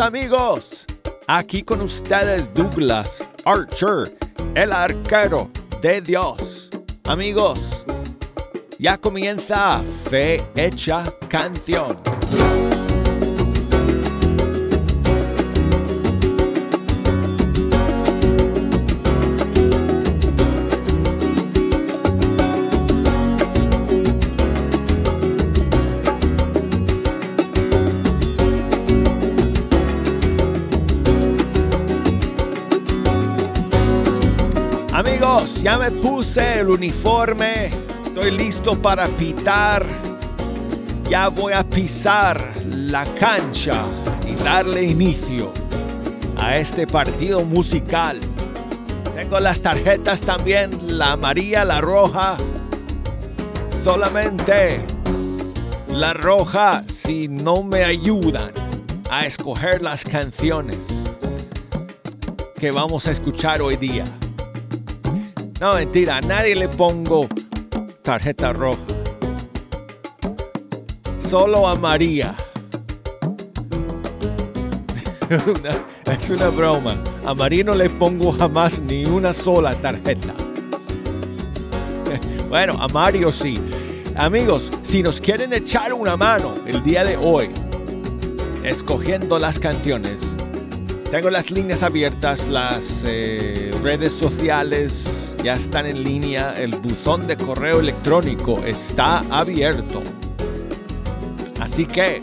Amigos. Aquí con ustedes Douglas Archer, el arquero de Dios. Amigos, ya comienza Fe Hecha Canción. Ya me puse el uniforme, estoy listo para pitar. Ya voy a pisar la cancha y darle inicio a este partido musical. Tengo las tarjetas también, la amarilla, la roja. Solamente la roja si no me ayudan a escoger las canciones que vamos a escuchar hoy día. No, mentira, a nadie le pongo tarjeta roja. Solo a María. es una broma. A María no le pongo jamás ni una sola tarjeta. bueno, a Mario sí. Amigos, si nos quieren echar una mano el día de hoy, escogiendo las canciones, tengo las líneas abiertas, las eh, redes sociales ya están en línea, el buzón de correo electrónico está abierto. Así que,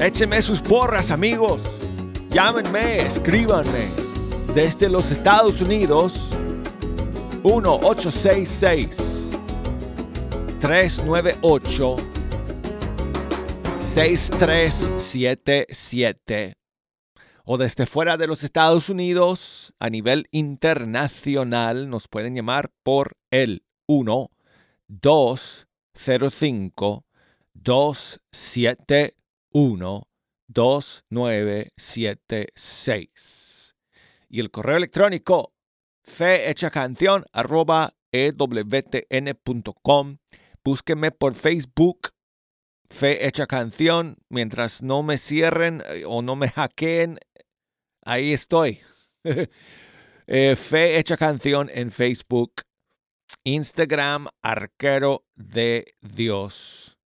échenme sus porras amigos, llámenme, escríbanme. Desde los Estados Unidos 1866 398 6377 o desde fuera de los Estados Unidos a nivel internacional nos pueden llamar por el 1 205 271 2976 y el correo electrónico fehechacanción arroba ewtn.com búsquenme por Facebook Fe Hecha Canción. Mientras no me cierren eh, o no me hackeen, ahí estoy. eh, Fe Hecha Canción en Facebook. Instagram, Arquero de Dios.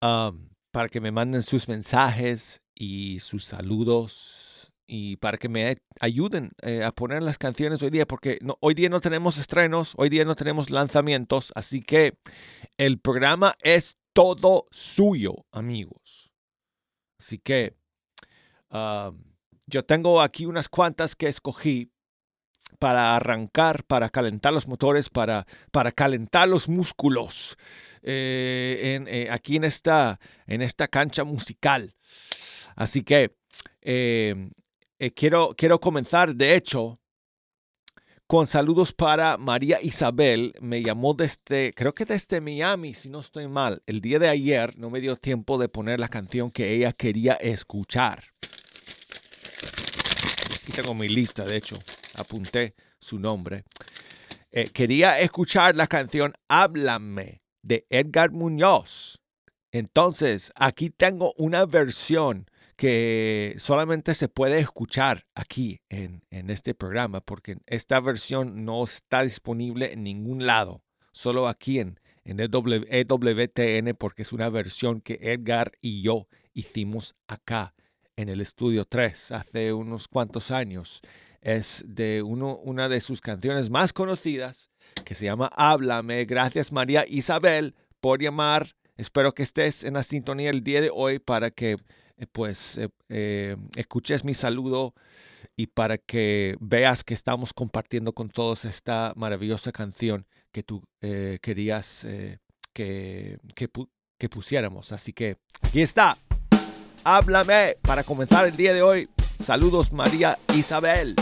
Para que me manden sus mensajes y sus saludos y para que me ayuden eh, a poner las canciones hoy día, porque no, hoy día no tenemos estrenos, hoy día no tenemos lanzamientos, así que el programa es todo suyo, amigos. Así que um, yo tengo aquí unas cuantas que escogí para arrancar, para calentar los motores, para, para calentar los músculos eh, eh, aquí en esta, en esta cancha musical. Así que quiero, quiero comenzar, de hecho, con saludos para María Isabel. Me llamó desde, creo que desde Miami, si no estoy mal. El día de ayer no me dio tiempo de poner la canción que ella quería escuchar. Aquí tengo mi lista, de hecho, apunté su nombre. Eh, quería escuchar la canción Háblame de Edgar Muñoz. Entonces, aquí tengo una versión que solamente se puede escuchar aquí en, este programa, porque esta versión no está disponible en ningún lado, solo aquí en, en EWTN, porque es una versión que Edgar y yo hicimos acá en el estudio 3 hace unos cuantos años. Es de uno, una de sus canciones más conocidas que se llama Háblame. Gracias María Isabel por llamar. Espero que estés en la sintonía el día de hoy para que pues eh, eh, escuches mi saludo y para que veas que estamos compartiendo con todos esta maravillosa canción que tú querías que, que, que pusiéramos. Así que aquí está. Háblame para comenzar el día de hoy. Saludos María Isabel.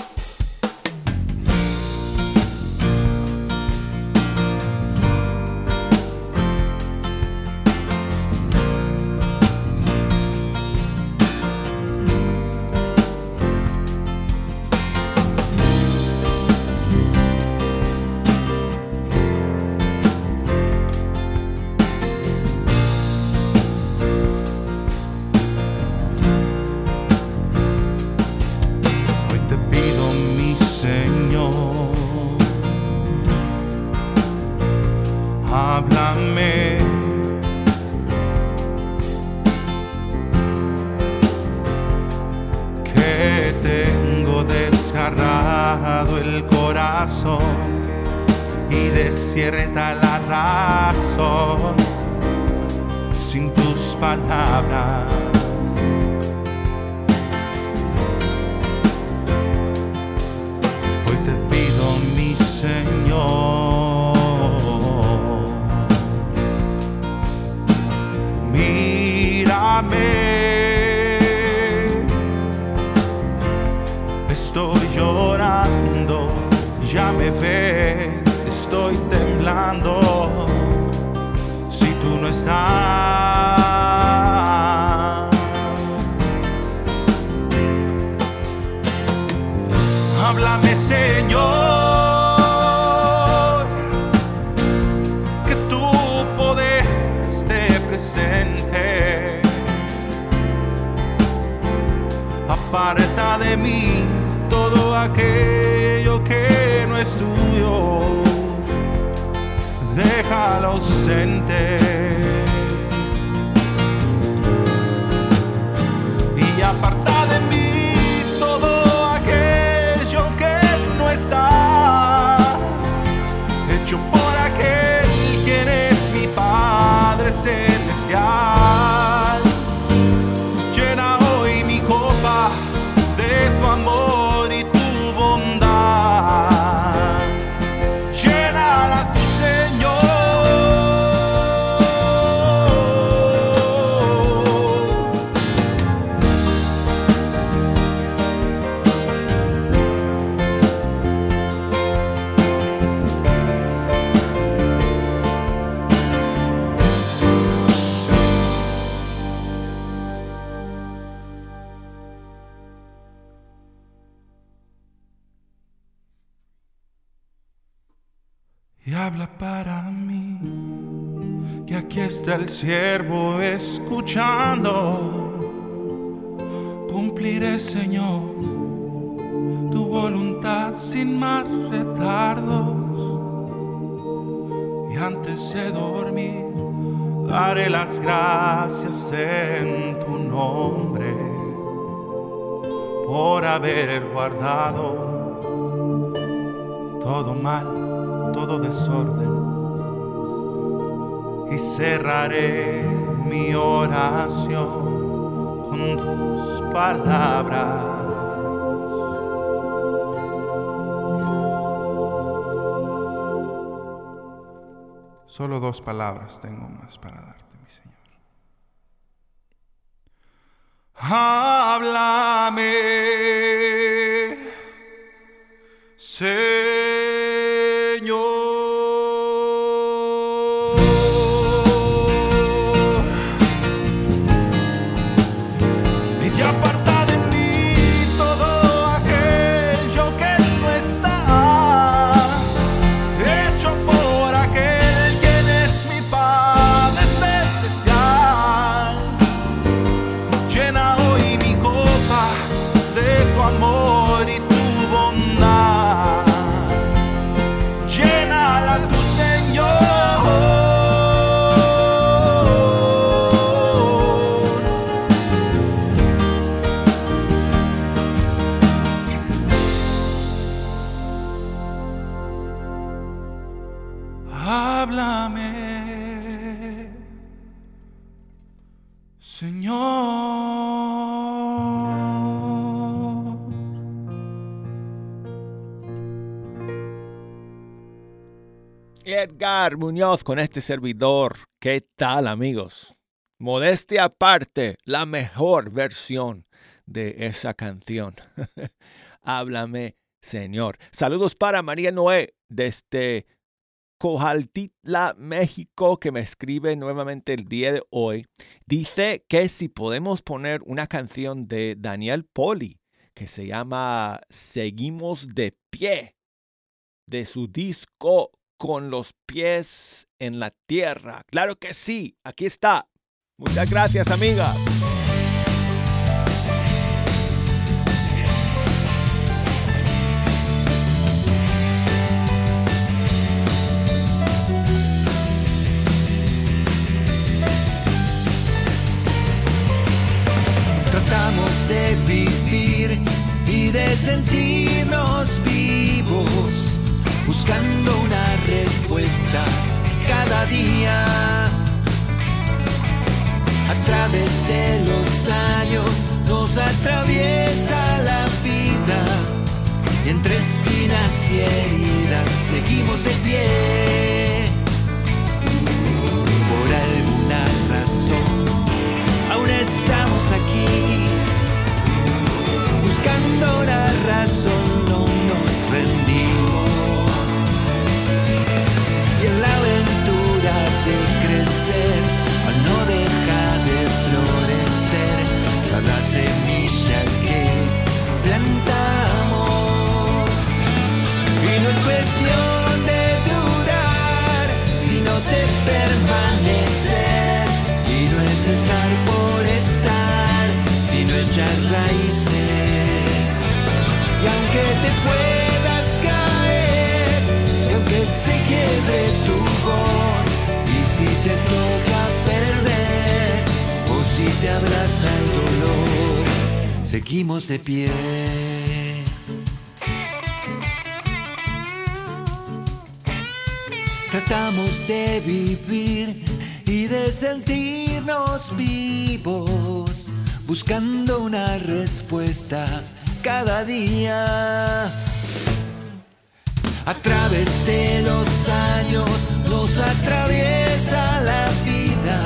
Siervo escuchando. Cumpliré, Señor, tu voluntad sin más retardos. Y antes de dormir, daré las gracias en tu nombre por haber guardado todo mal, todo desorden. Y cerraré mi oración con tus palabras. Solo dos palabras tengo más para darte, mi Señor. Háblame. Muñoz con este servidor. ¿Qué tal amigos? Modestia aparte, la mejor versión de esa canción. Háblame, Señor. Saludos para María Noé desde Cojaltitla, México, que me escribe nuevamente el día de hoy. Dice que si podemos poner una canción de Daniel Poli que se llama Seguimos de pie, de su disco Con los pies en la tierra. Claro que sí, aquí está. Muchas gracias, amiga. Sentirnos vivos, buscando una respuesta cada día. A través de los años nos atraviesa la vida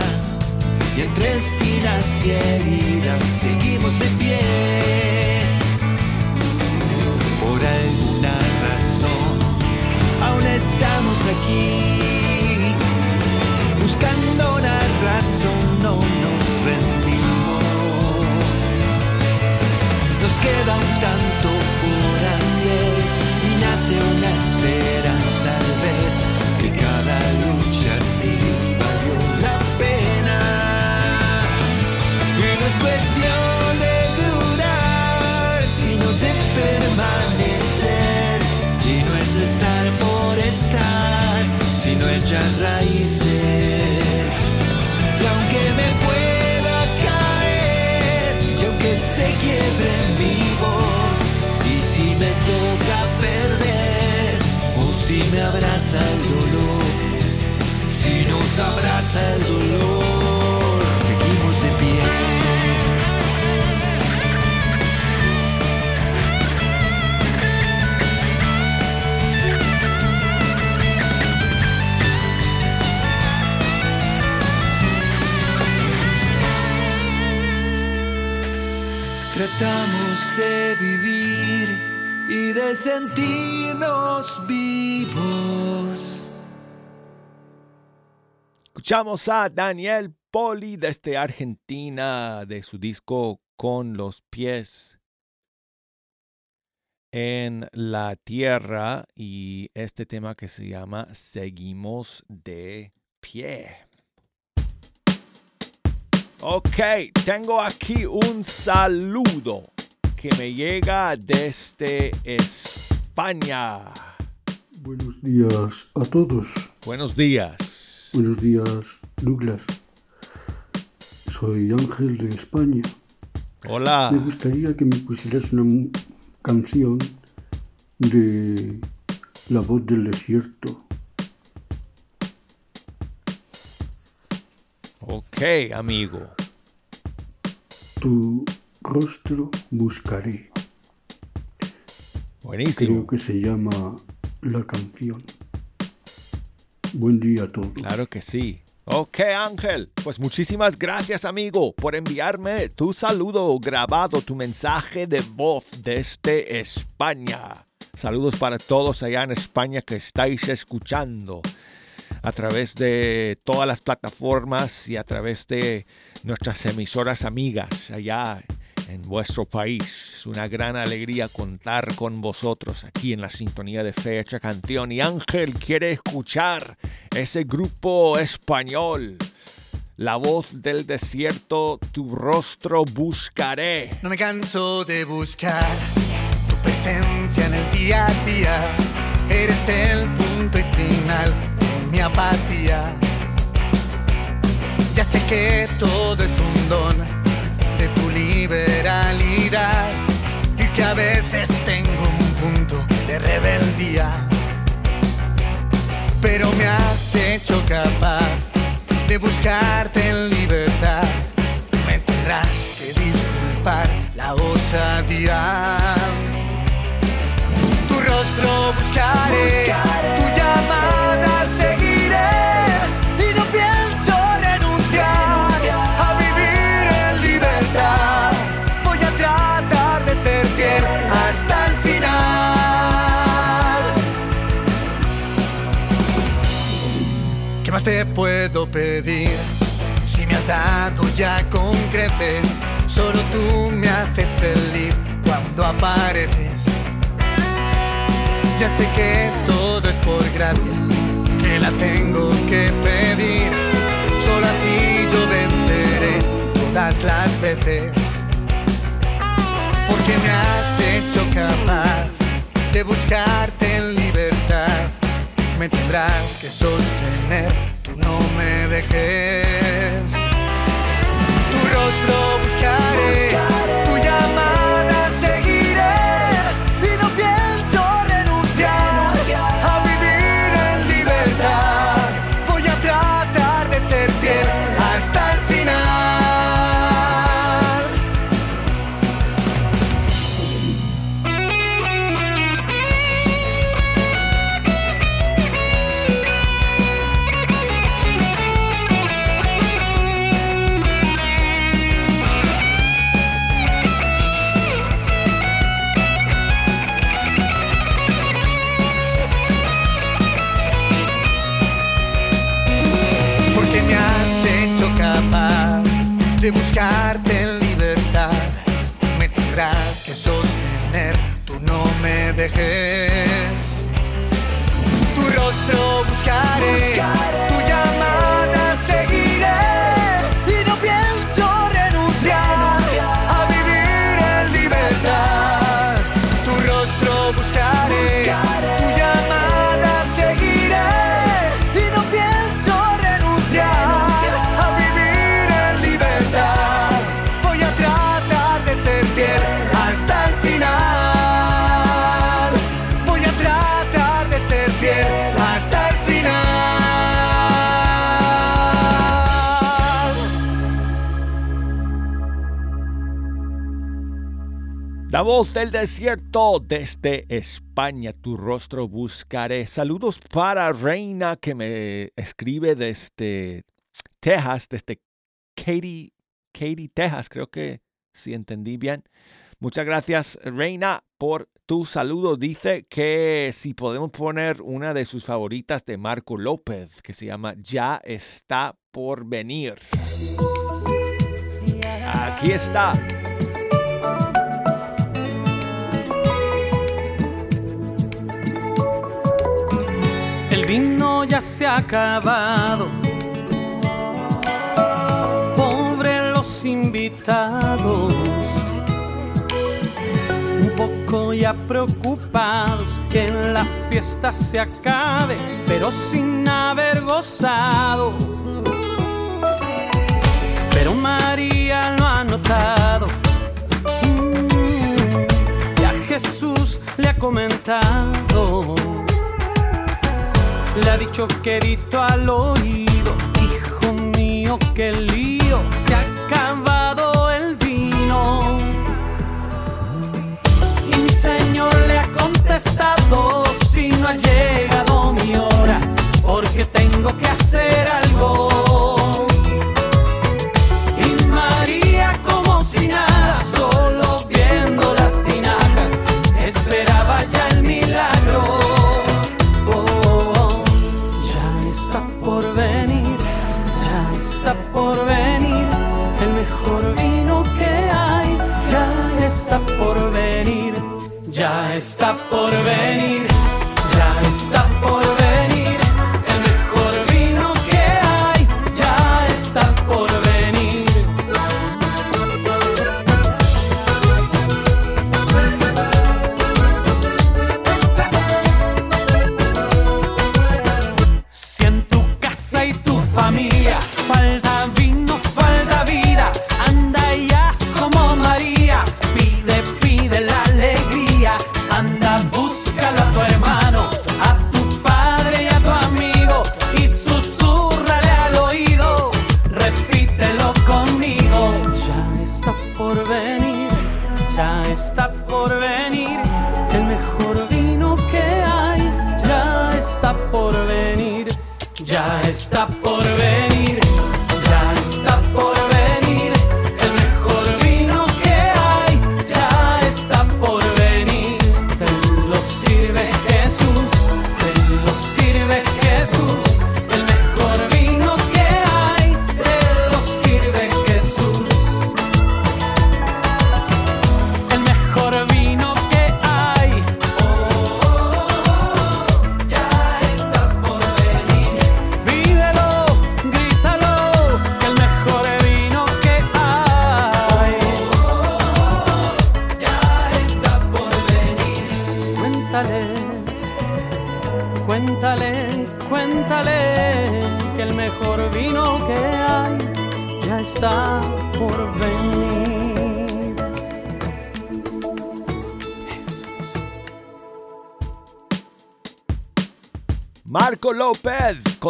y entre espinas y heridas seguimos de pie. Por alguna razón aún estamos aquí, buscando la razón, nace una esperanza al ver que cada lucha sí valió la pena. Y no es cuestión de durar, sino de permanecer. Y no es estar por estar, sino echar raíces. Y aunque me pueda caer, y aunque se quiebre mi voz, y si me toca perder, si me abraza el dolor, si nos abraza el dolor, seguimos de pie. Tratamos de vivir y de sentirnos. Escuchamos a Daniel Poli desde Argentina de su disco Con los pies en la tierra y este tema que se llama Seguimos de pie. Ok, tengo aquí un saludo que me llega desde España. Buenos días a todos. Buenos días. Buenos días, Douglas. Soy Ángel de España. Me Hola. gustaría que me pusieras una canción de La voz del desierto. Ok, amigo. Tu rostro buscaré. Buenísimo. Creo que se llama la canción. Buen día a todos. Claro que sí. Ok, Ángel. Pues muchísimas gracias, amigo, por enviarme tu saludo grabado, tu mensaje de voz desde España. Saludos para todos allá en España que estáis escuchando a través de todas las plataformas y a través de nuestras emisoras amigas allá en vuestro país. Es una gran alegría contar con vosotros aquí en la sintonía de Fecha Canción. Y Ángel quiere escuchar ese grupo español. La voz del desierto, tu rostro buscaré. No me canso de buscar tu presencia en el día a día. Eres el punto y final en mi apatía. Ya sé que todo es un don de y que a veces tengo un punto de rebeldía. Pero me has hecho capaz de buscarte en libertad más te puedo pedir? Si me has dado ya con creces, solo tú me haces feliz cuando apareces. Ya sé que todo es por gracia, que la tengo que pedir. Solo así yo venceré todas las veces. Porque me has hecho capaz de buscarte en libertad. Me tendrás que sostener, no me dejes. Tu rostro buscaré, de La voz del desierto desde España, tu rostro buscaré. Saludos para Reina que me escribe desde Texas, desde Katy, Katy, Texas, creo que si entendí bien. Muchas gracias Reina por tu saludo. Dice que si podemos poner una de sus favoritas de Marco López, que se llama Ya está por venir. Aquí está. El vino ya se ha acabado. Pobre los invitados. Un poco ya preocupados que la fiesta se acabe, pero sin haber gozado. Pero María lo ha notado. Mm, Ya Jesús le ha comentado. Le ha dicho querido al oído, hijo mío, qué lío, se ha acabado el vino. Y mi señor le ha contestado, si no ha llegado mi hora, porque tengo que hacer algo. Por venir,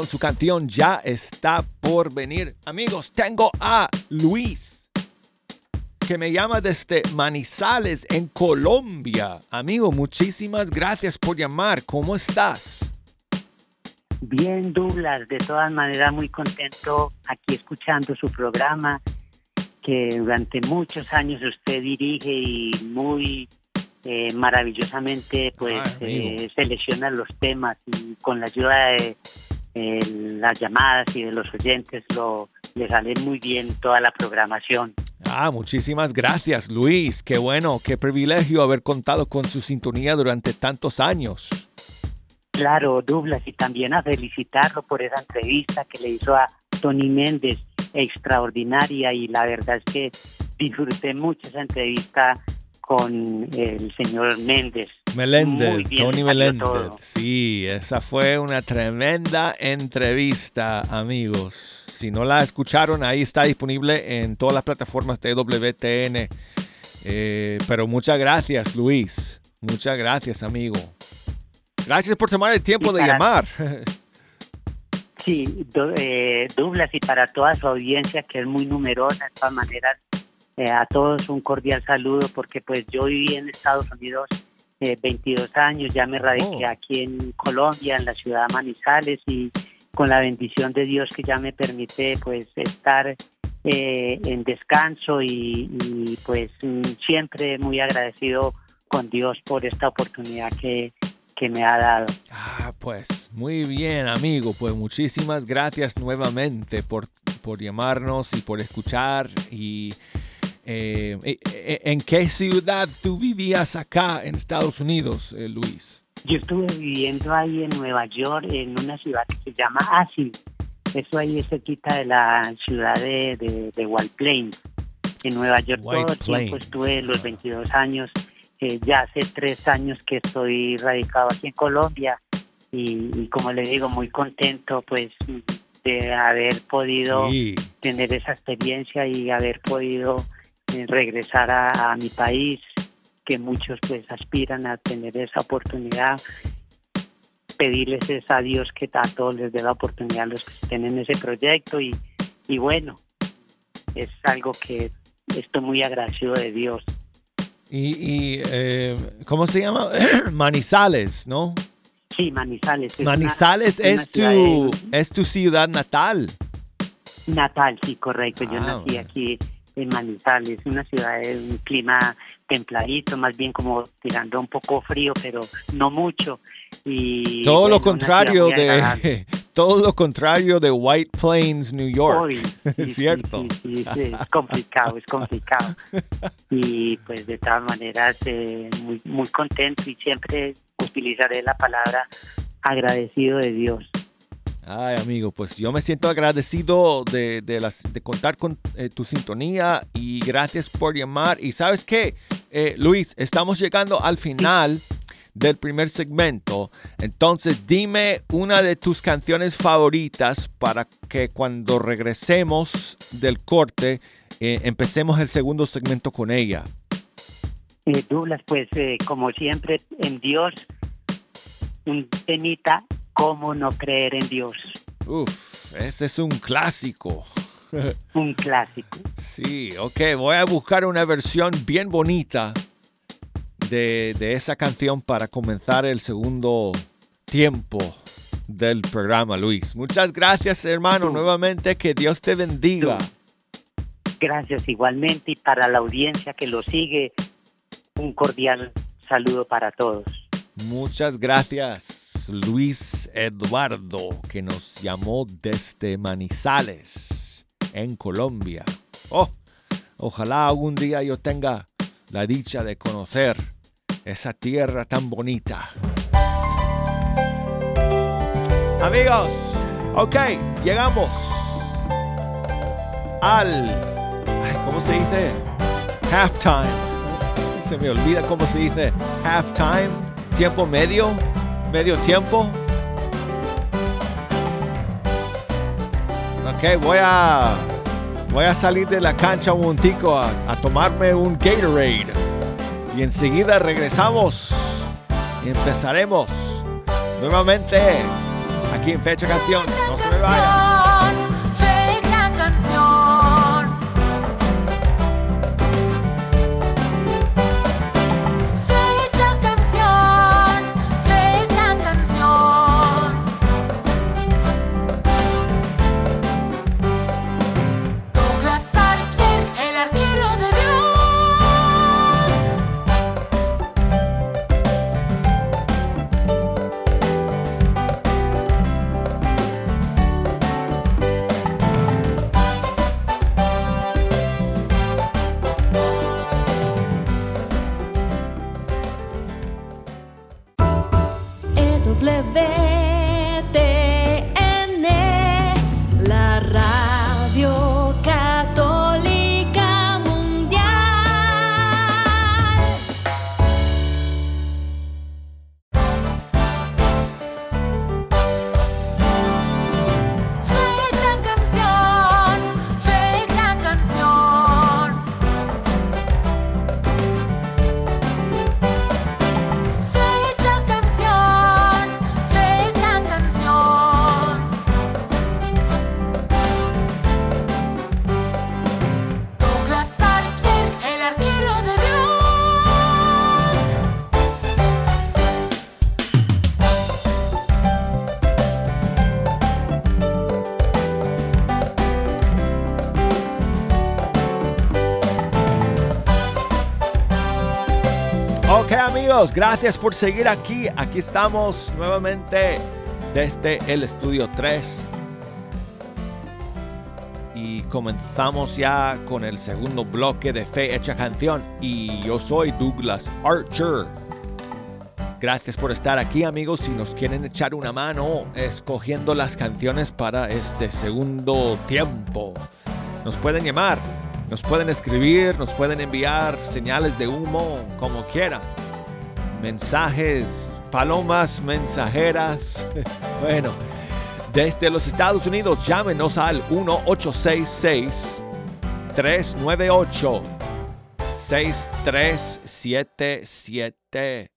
con su canción Ya está por venir. Amigos, tengo a Luis que me llama desde Manizales en Colombia. Amigo, muchísimas gracias por llamar. ¿Cómo estás? Bien, Douglas, de todas maneras muy contento aquí escuchando su programa que durante muchos años usted dirige y muy eh, maravillosamente pues Ah, amigo. eh, selecciona los temas y con la ayuda de eh, las llamadas y de los oyentes lo le sale muy bien toda la programación. Ah, muchísimas gracias, Luis. Qué bueno, qué privilegio haber contado con su sintonía durante tantos años. Claro, Douglas, y también a felicitarlo por esa entrevista que le hizo a Tony Méndez, extraordinaria, y la verdad es que disfruté mucho esa entrevista con el señor Méndez. Meléndez, Tony Meléndez. todo. Sí, esa fue una tremenda entrevista, amigos. Si no la escucharon, ahí está disponible en todas las plataformas de WTN. Eh, pero muchas gracias, Luis. Muchas gracias, amigo. Gracias por tomar el tiempo Y de para- llamar. Sí, Do- eh, Douglas, y para toda su audiencia, que es muy numerosa, de todas maneras, eh, a todos un cordial saludo, porque pues yo viví en Estados Unidos eh, 22 años, ya me radiqué Oh. aquí en Colombia, en la ciudad de Manizales, y con la bendición de Dios que ya me permite pues estar eh, en descanso y, y, pues siempre muy agradecido con Dios por esta oportunidad que, que me ha dado. Ah, pues muy bien, amigo. Pues muchísimas gracias nuevamente por, por llamarnos y por escuchar. Y eh, eh, eh, ¿En qué ciudad tú vivías acá en Estados Unidos, eh, Luis? Yo estuve viviendo ahí en Nueva York, en una ciudad que se llama Asil. Eso ahí es cerquita de la ciudad de, de, de White Plains. En Nueva York White todo el tiempo estuve los 22 años. Eh, ya hace tres años que estoy radicado aquí en Colombia y, y como le digo, muy contento pues de haber podido Sí, tener esa experiencia y haber podido regresar a, a mi país, que muchos pues aspiran a tener esa oportunidad. Pedirles es a Dios que a todos les dé la oportunidad a los que estén en ese proyecto y, y bueno, es algo que estoy muy agradecido de Dios. y, y, eh, ¿cómo se llama? Manizales, ¿no? Sí, Manizales. es Manizales una es tu, de- es tu ciudad natal. Natal, sí, correcto. Yo Ah, nací aquí en Manizales, una ciudad de un clima templadito, más bien como tirando un poco frío, pero no mucho. Y Todo lo bueno, contrario de todo lo contrario de White Plains, New York. Sí, Es cierto. Sí, sí, sí, es complicado, es complicado. Y pues de todas maneras, eh, muy, muy contento y siempre utilizaré la palabra agradecido de Dios. Ay, amigo, pues yo me siento agradecido de, de contar con eh, tu sintonía y gracias por llamar. Y sabes qué, Eh, Luis, estamos llegando al final del primer segmento. Entonces, dime una de tus canciones favoritas para que cuando regresemos del corte eh, empecemos el segundo segmento con ella. Douglas, pues como siempre, en Dios, un temita, ¿cómo no creer en Dios? Uf, ese es un clásico. Un clásico. Sí, ok, voy a buscar una versión bien bonita de, de esa canción para comenzar el segundo tiempo del programa, Luis. Muchas gracias, hermano, nuevamente. Que Dios te bendiga. Gracias igualmente y para la audiencia que lo sigue, un cordial saludo para todos. Muchas gracias, Luis Eduardo, que nos llamó desde Manizales, en Colombia. Oh, ojalá algún día yo tenga la dicha de conocer esa tierra tan bonita. Amigos, ok, llegamos al, ¿cómo se dice? Halftime. Se me olvida cómo se dice halftime, tiempo medio, medio tiempo. Ok, voy a voy a salir de la cancha un momentico a, tomarme un Gatorade y enseguida regresamos y empezaremos nuevamente aquí en Fecha Canción. EWTN, Gracias por seguir aquí. Aquí estamos nuevamente desde el estudio 3. Y comenzamos ya con el segundo bloque de Fe Hecha Canción. Y yo soy Douglas Archer. Gracias por estar aquí amigos. Si nos quieren echar una mano escogiendo las canciones para este segundo tiempo, nos pueden llamar. Nos pueden escribir, nos pueden enviar señales de humo, como quieran. Mensajes, palomas mensajeras. bueno, desde los Estados Unidos, llámenos al 1866 398 6377.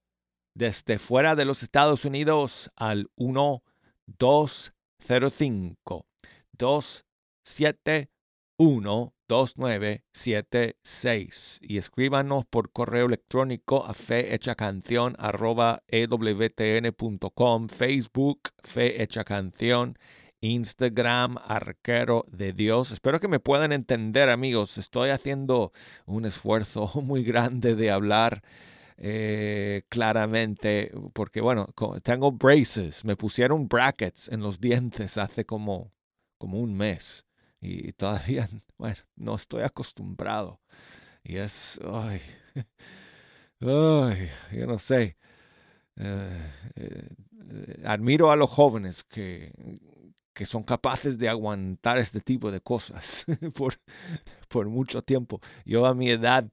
Desde fuera de los Estados Unidos al 1205 271 2976 y escríbanos por correo electrónico a fehechacanción arroba ewtn.com, Facebook Fe Hecha Canción, Instagram Arquero de Dios. Espero que me puedan entender amigos, estoy haciendo un esfuerzo muy grande de hablar eh, claramente porque bueno, tengo braces, me pusieron brackets en los dientes hace como, como un mes y todavía, bueno, no estoy acostumbrado. Y es, ay, ay, yo no sé. Eh, eh, eh, admiro a los jóvenes que, que son capaces de aguantar este tipo de cosas por, por mucho tiempo. Yo a mi edad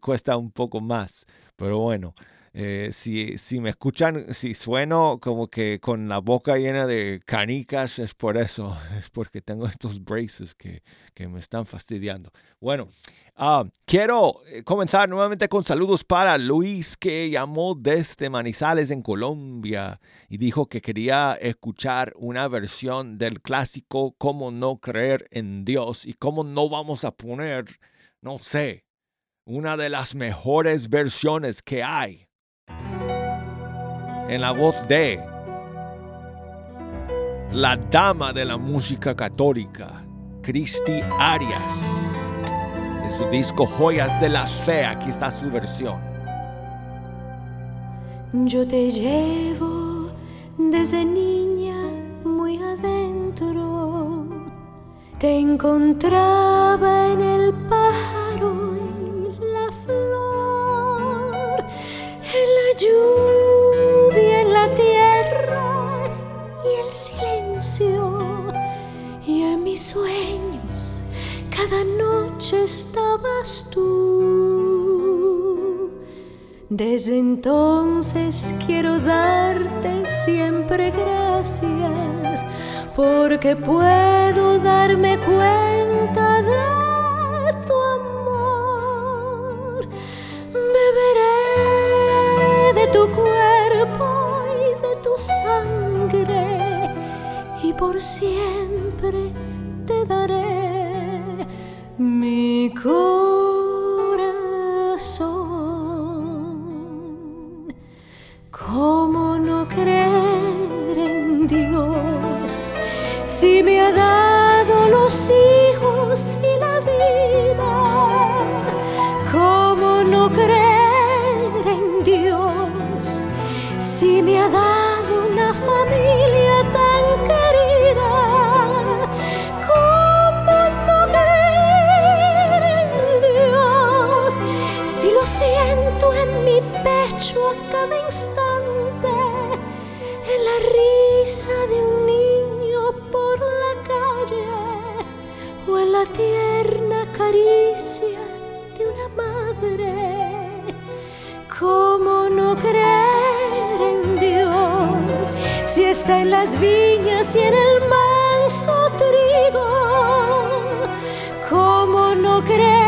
cuesta un poco más, pero bueno. Eh, si, si me escuchan, si sueno como que con la boca llena de canicas, es por eso, es porque tengo estos braces que, que me están fastidiando. Bueno, ah, quiero eh, comenzar nuevamente con saludos para Luis que llamó desde Manizales en Colombia y dijo que quería escuchar una versión del clásico Cómo no creer en Dios y cómo no vamos a poner, no sé, una de las mejores versiones que hay en la voz de la dama de la música católica, Cristi Arias, de su disco Joyas de la Fe. Aquí está su versión. Yo te llevo desde niña muy adentro. Te encontraba en el pájaro mis sueños cada noche estabas tú. Desde entonces quiero darte siempre gracias porque puedo darme cuenta de tu amor. Beberé de tu cuerpo y de tu sangre y por siempre te daré mi corazón. Creer en Dios si está en las viñas y en el manso trigo? ¿Cómo no creer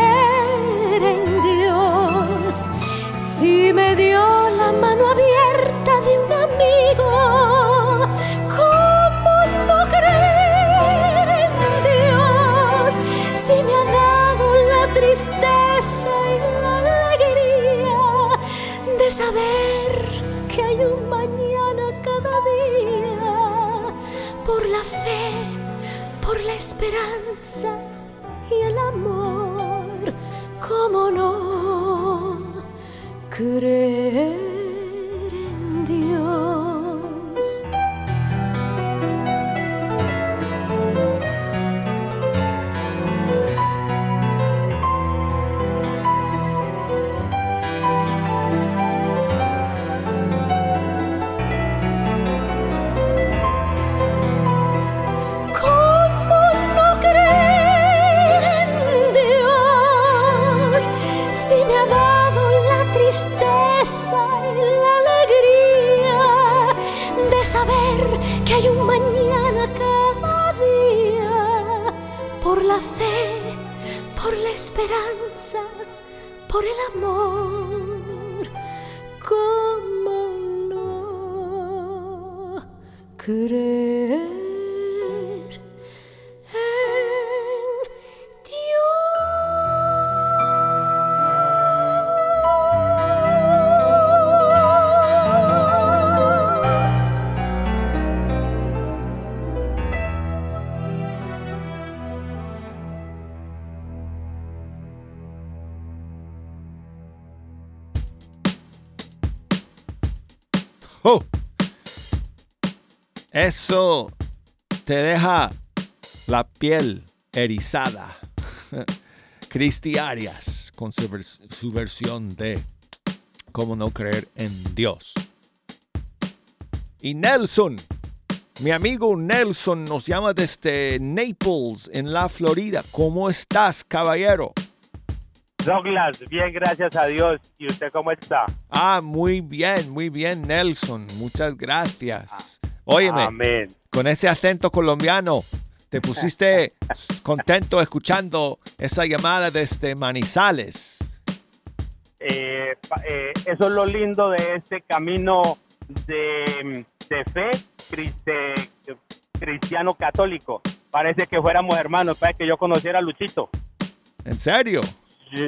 Eso te deja la piel erizada. Cristi Arias con su, vers- su versión de Cómo no creer en Dios. Y Nelson, mi amigo Nelson nos llama desde Naples, en la Florida. ¿Cómo estás, caballero? Douglas, bien, gracias a Dios. ¿Y usted cómo está? Ah, muy bien, muy bien, Nelson. Muchas gracias. Óyeme, Amén. con ese acento colombiano, te pusiste contento escuchando esa llamada desde Manizales. Eh, eh, eso es lo lindo de este camino de, de fe de- cristiano católico. Parece que fuéramos hermanos, para que yo conociera a Luchito. ¿En serio? Sí.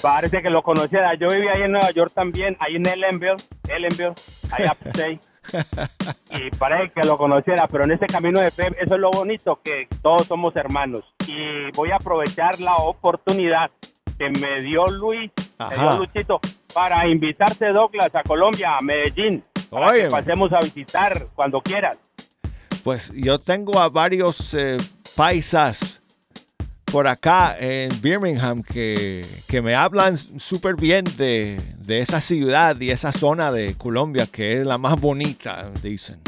Parece que lo conociera. Yo vivía ahí en Nueva York también, ahí en Ellenville, Ellenville, ahí upstate. y parece que lo conociera, pero en este camino de fe, eso es lo bonito, que todos somos hermanos. Y voy a aprovechar la oportunidad que me dio Luis, me dio. Luchito, para invitarte, Douglas, a Colombia, a Medellín, para Óyeme. que pasemos a visitar cuando quieras. Pues yo tengo a varios eh, paisas por acá en Birmingham que, que me hablan súper bien de, de esa ciudad y esa zona de Colombia que es la más bonita, dicen.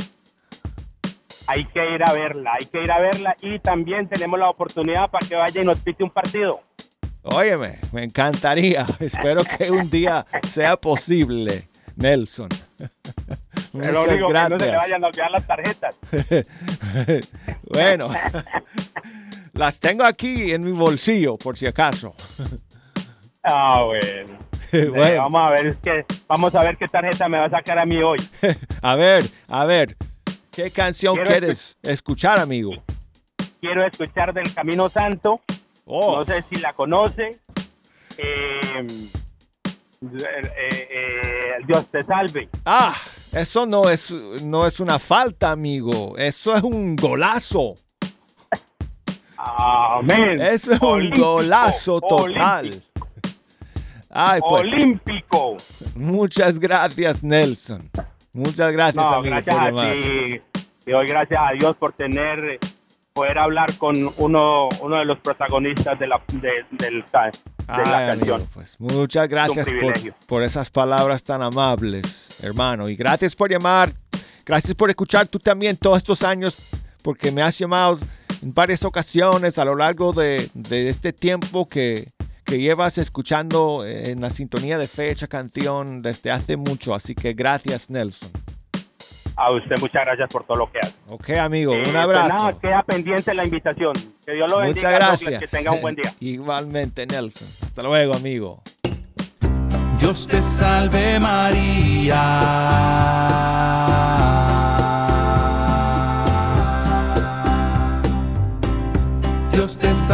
Hay que ir a verla, hay que ir a verla y también tenemos la oportunidad para que vaya y nos pite un partido. Óyeme, me encantaría. Espero que un día sea posible, Nelson. Muchas único que no se le gracias. vayan a olvidar las tarjetas. bueno, las tengo aquí en mi bolsillo, por si acaso. Ah, bueno. Eh, Bueno. Vamos a ver qué, vamos a ver qué tarjeta me va a sacar a mí hoy. A ver, a ver, ¿qué canción Quiero quieres escuchar, amigo? Quiero escuchar del Camino Santo. Oh. No sé si la conoce. Eh, eh, eh, Dios te salve. Ah, eso no es, no es una falta, amigo. Eso es un golazo. Amén. Eso es un golazo total. olímpico. Ay, pues. Olímpico. Muchas gracias, Nelson. Muchas gracias, No, amigo, gracias a ti. Y doy gracias a Dios por tener, poder hablar con uno, uno de los protagonistas de la, de, del, de Ay, amigo, canción. pues muchas gracias por, por esas palabras tan amables, hermano. Y gracias por llamar. Gracias por escuchar tú también todos estos años, porque me has llamado en varias ocasiones a lo largo de, de este tiempo que, que llevas escuchando en la sintonía de fecha canción desde hace mucho. Así que gracias, Nelson. A usted muchas gracias por todo lo que hace. Ok, amigo, Eh, un pues abrazo. nada, queda pendiente la invitación. Que Dios lo bendiga. Muchas gracias. Que tenga un buen día. Igualmente, Nelson. Hasta luego, amigo. Dios te salve María.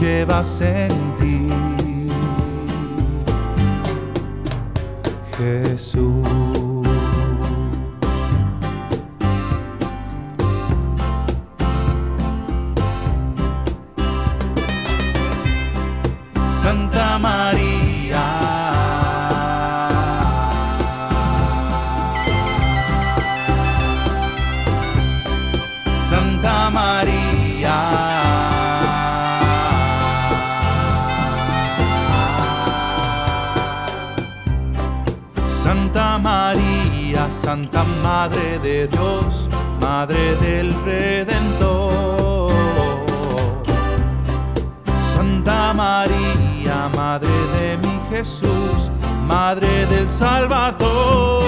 Llevas en ti. Jesús. Santa María. Madre de Dios, Madre del Redentor. Santa María, Madre de mi Jesús, Madre del Salvador.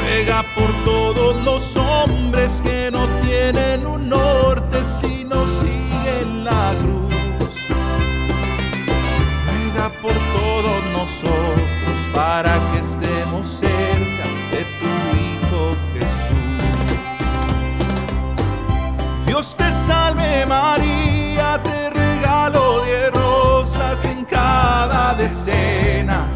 Ruega por todos los hombres que no tienen un norte, sino siguen la cruz. por todos nosotros para que Te salve María, te regalo de rosas en cada decena.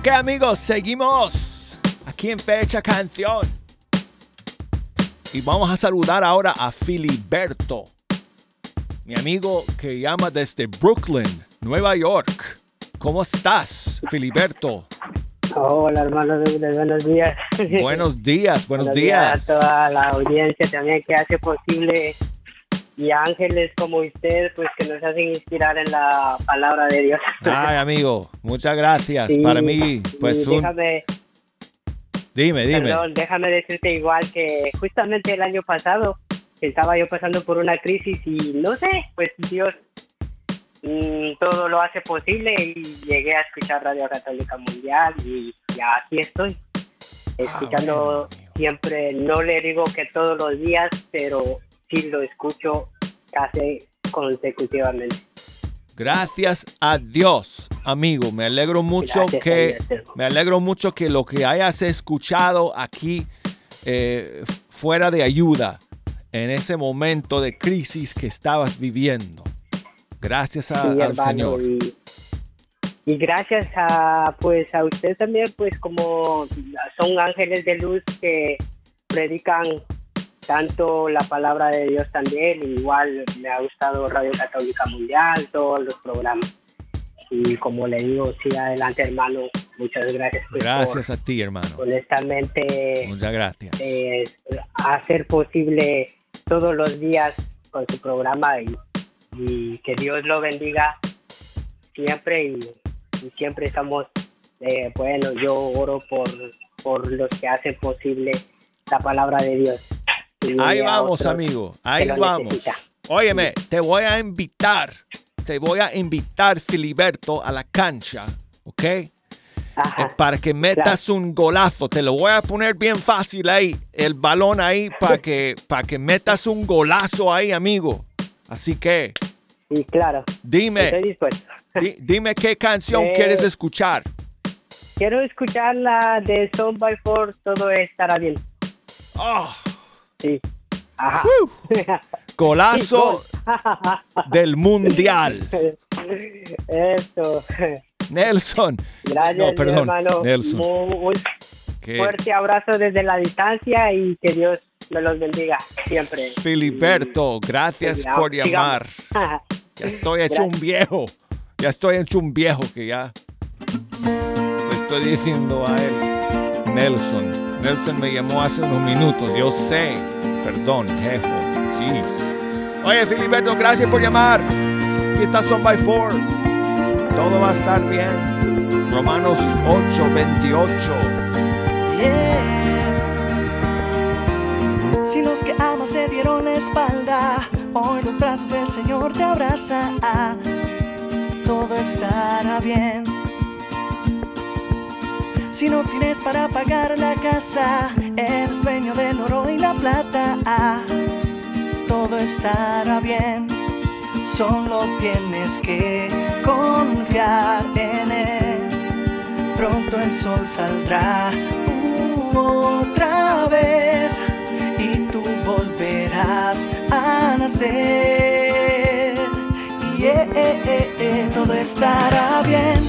Ok amigos, seguimos aquí en Fecha Canción. Y vamos a saludar ahora a Filiberto, mi amigo que llama desde Brooklyn, Nueva York. ¿Cómo estás, Filiberto? Hola, hermano, Douglas, buenos días. Buenos días, buenos, días. A toda la audiencia también que hace posible y ángeles como usted, pues que nos hacen inspirar en la palabra de Dios. Ay, amigo, muchas gracias. Sí, Para mí, pues y un... déjame, Dime, dime. perdón, déjame decirte igual que justamente el año pasado estaba yo pasando por una crisis y no sé, pues Dios mm, todo lo hace posible y llegué a escuchar Radio Católica Mundial y ya aquí estoy escuchando siempre, no le digo que todos los días, pero sí lo escucho casi consecutivamente. Gracias a Dios, amigo. Me alegro mucho Gracias que me alegro mucho que lo que hayas escuchado aquí eh, fuera de ayuda en ese momento de crisis que estabas viviendo. Gracias a- Sí, al hermano, Señor. Y, y gracias a pues a usted también, pues como son ángeles de luz que predican tanto la palabra de Dios también, igual me ha gustado Radio Católica Mundial, todos los programas. Y como le digo, siga adelante hermano, muchas gracias. pues, Gracias a ti, hermano. por honestamente Muchas gracias. eh, hacer posible todos los días con su programa y, y que Dios lo bendiga siempre y, y siempre estamos, eh, bueno, yo oro por, por los que hacen posible la palabra de Dios. Y Ahí vamos, amigo. Ahí vamos. necesitan. Óyeme, te voy a invitar. Te voy a invitar, Filiberto, a la cancha, ¿ok? Eh, para que metas un golazo. Te lo voy a poner bien fácil ahí. El balón ahí para que, para que metas un golazo ahí, amigo. Así que Sí, claro. Dime, Estoy dispuesto. di- dime qué canción Eh, quieres escuchar. Quiero escuchar la de Son by Four, todo estará bien. Oh, Sí. Ajá. golazo del mundial. Eso. Nelson. Gracias, No, perdón, hermano. Nelson. Un, fuerte abrazo desde la distancia y que Dios me los bendiga siempre. Filiberto, gracias por llamar. Ya estoy hecho un viejo. Ya estoy hecho un viejo que ya le estoy diciendo a él. Nelson. Nelson me llamó hace unos minutos. Yo sé. Perdón, jejo. Jeez. Oye, Filiberto, gracias por llamar. Aquí está Son by Four. Todo va a estar bien. Romanos 8, 28. Si los que amas te dieron la espalda, hoy los brazos del Señor te abrazan. Todo estará bien. Si no tienes para pagar la casa, eres dueño del oro y la plata. Todo estará bien. Solo tienes que confiar en él. Pronto el sol saldrá otra vez y tú volverás a nacer. Y eh, eh, eh, eh, todo estará bien,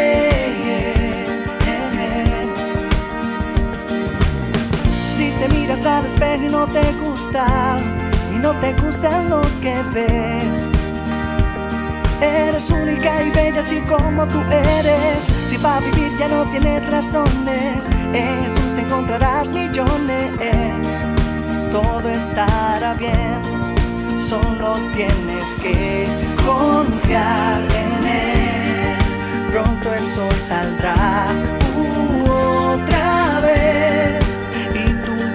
Miras al espejo y no te gusta, y no te gusta lo que ves. Eres única y bella así como tú eres. Si para vivir ya no tienes razones, en Jesús encontrarás millones. Todo estará bien, solo tienes que confiar en Él. Pronto el sol saldrá uh,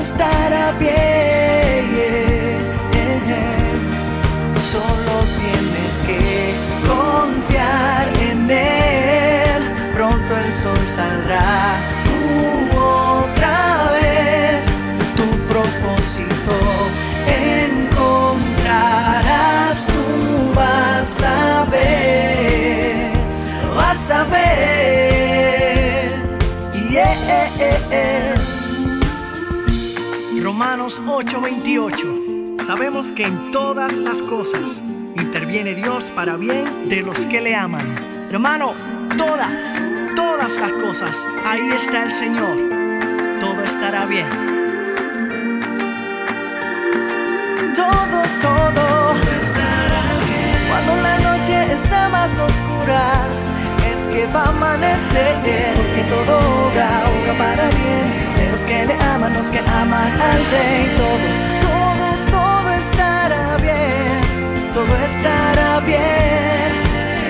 Estará bien. Solo tienes que confiar en él. Pronto el sol saldrá uh, otra vez. Tu propósito encontrarás. Tú vas a ver, vas a ver. Romanos 8:28. Sabemos que en todas las cosas interviene Dios para bien de los que le aman. Hermano, todas, todas las cosas, ahí está el Señor. Todo estará bien. Todo, todo estará bien. Cuando la noche está más oscura, es que va a amanecer. Porque todo obra, obra para bien. Los que le aman, los que aman al Rey. Todo, todo, todo estará bien. Todo estará bien.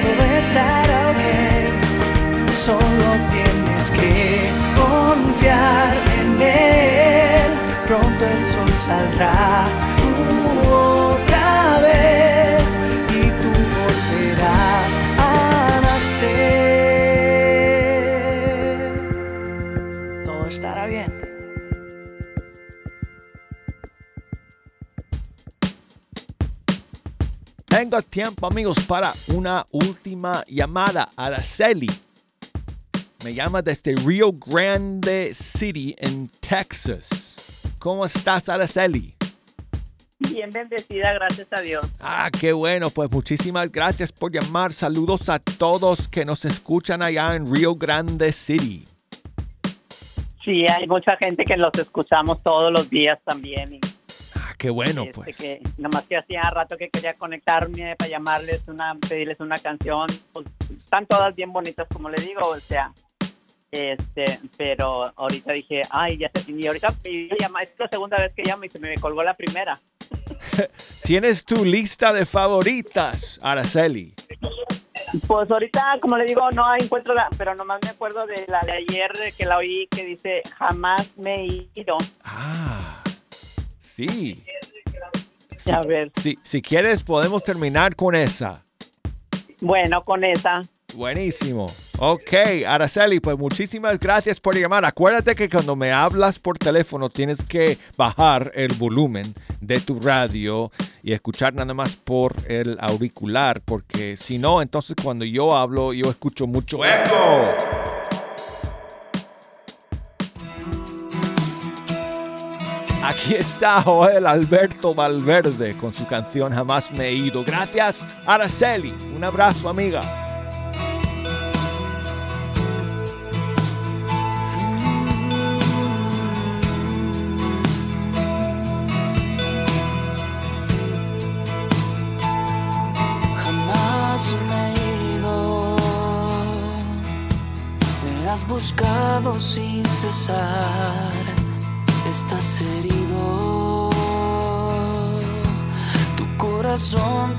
Todo estará bien. Solo tienes que confiar en Él. Pronto el sol saldrá Tengo tiempo, amigos, para una última llamada. Araceli me llama desde Rio Grande City, en Texas. ¿Cómo estás, Araceli? Bien bendecida, gracias a Dios. Ah, qué bueno, pues muchísimas gracias por llamar. Saludos a todos que nos escuchan allá en Rio Grande City. Sí, hay mucha gente que los escuchamos todos los días también. Y, qué bueno, este, pues. que nomás que hacía rato que quería conectarme para llamarles una, pedirles una canción. Pues, están todas bien bonitas, como le digo, o sea. Este, pero ahorita dije, ay, ya se y ahorita llama, es la segunda vez que llamo y se me colgó la primera. ¿Tienes tu lista de favoritas, Araceli? Pues ahorita, como le digo, no encuentro la, pero nomás me acuerdo de la de ayer que la oí que dice jamás me he ido. Sí. Sí, a ver. Si, si quieres, podemos terminar con esa. Bueno, con esa. Buenísimo. Ok, Araceli, pues muchísimas gracias por llamar. Acuérdate que cuando me hablas por teléfono tienes que bajar el volumen de tu radio y escuchar nada más por el auricular, porque si no, entonces cuando yo hablo yo escucho mucho eco. Aquí está Joel Alberto Valverde con su canción Jamás me he ido. Gracias, Araceli. Un abrazo, amiga. Jamás me he ido. Me has buscado sin cesar.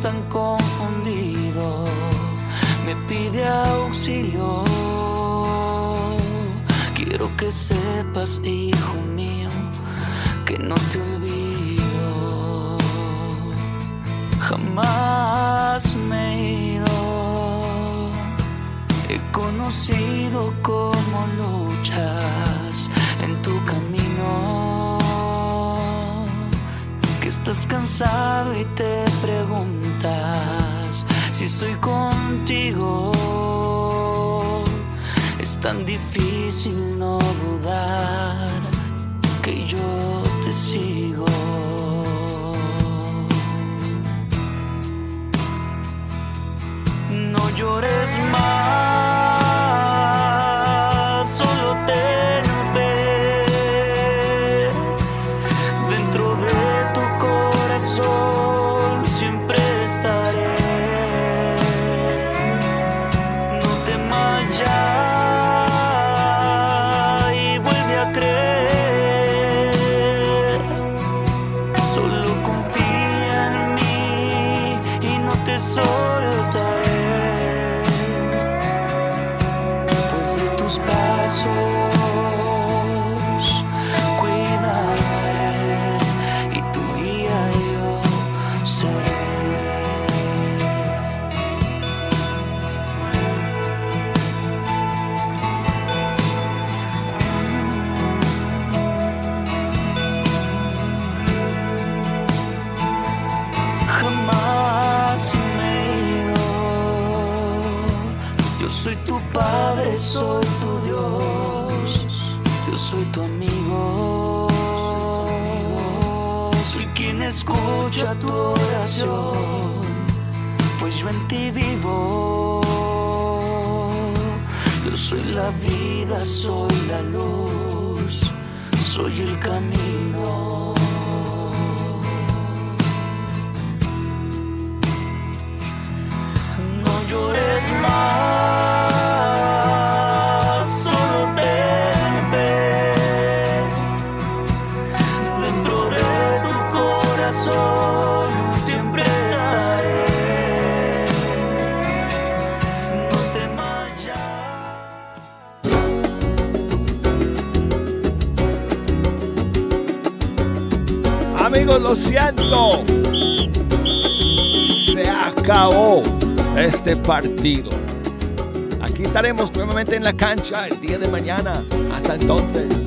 Tan confundido me pide auxilio. Quiero que sepas, hijo mío, que no te olvido. Jamás me he ido. He conocido cómo luchas en tu camino. Que estás cansado y te si estoy contigo. Es tan difícil no dudar que yo te sigo. No llores más, partido. Aquí estaremos nuevamente en la cancha el día de mañana. Hasta entonces.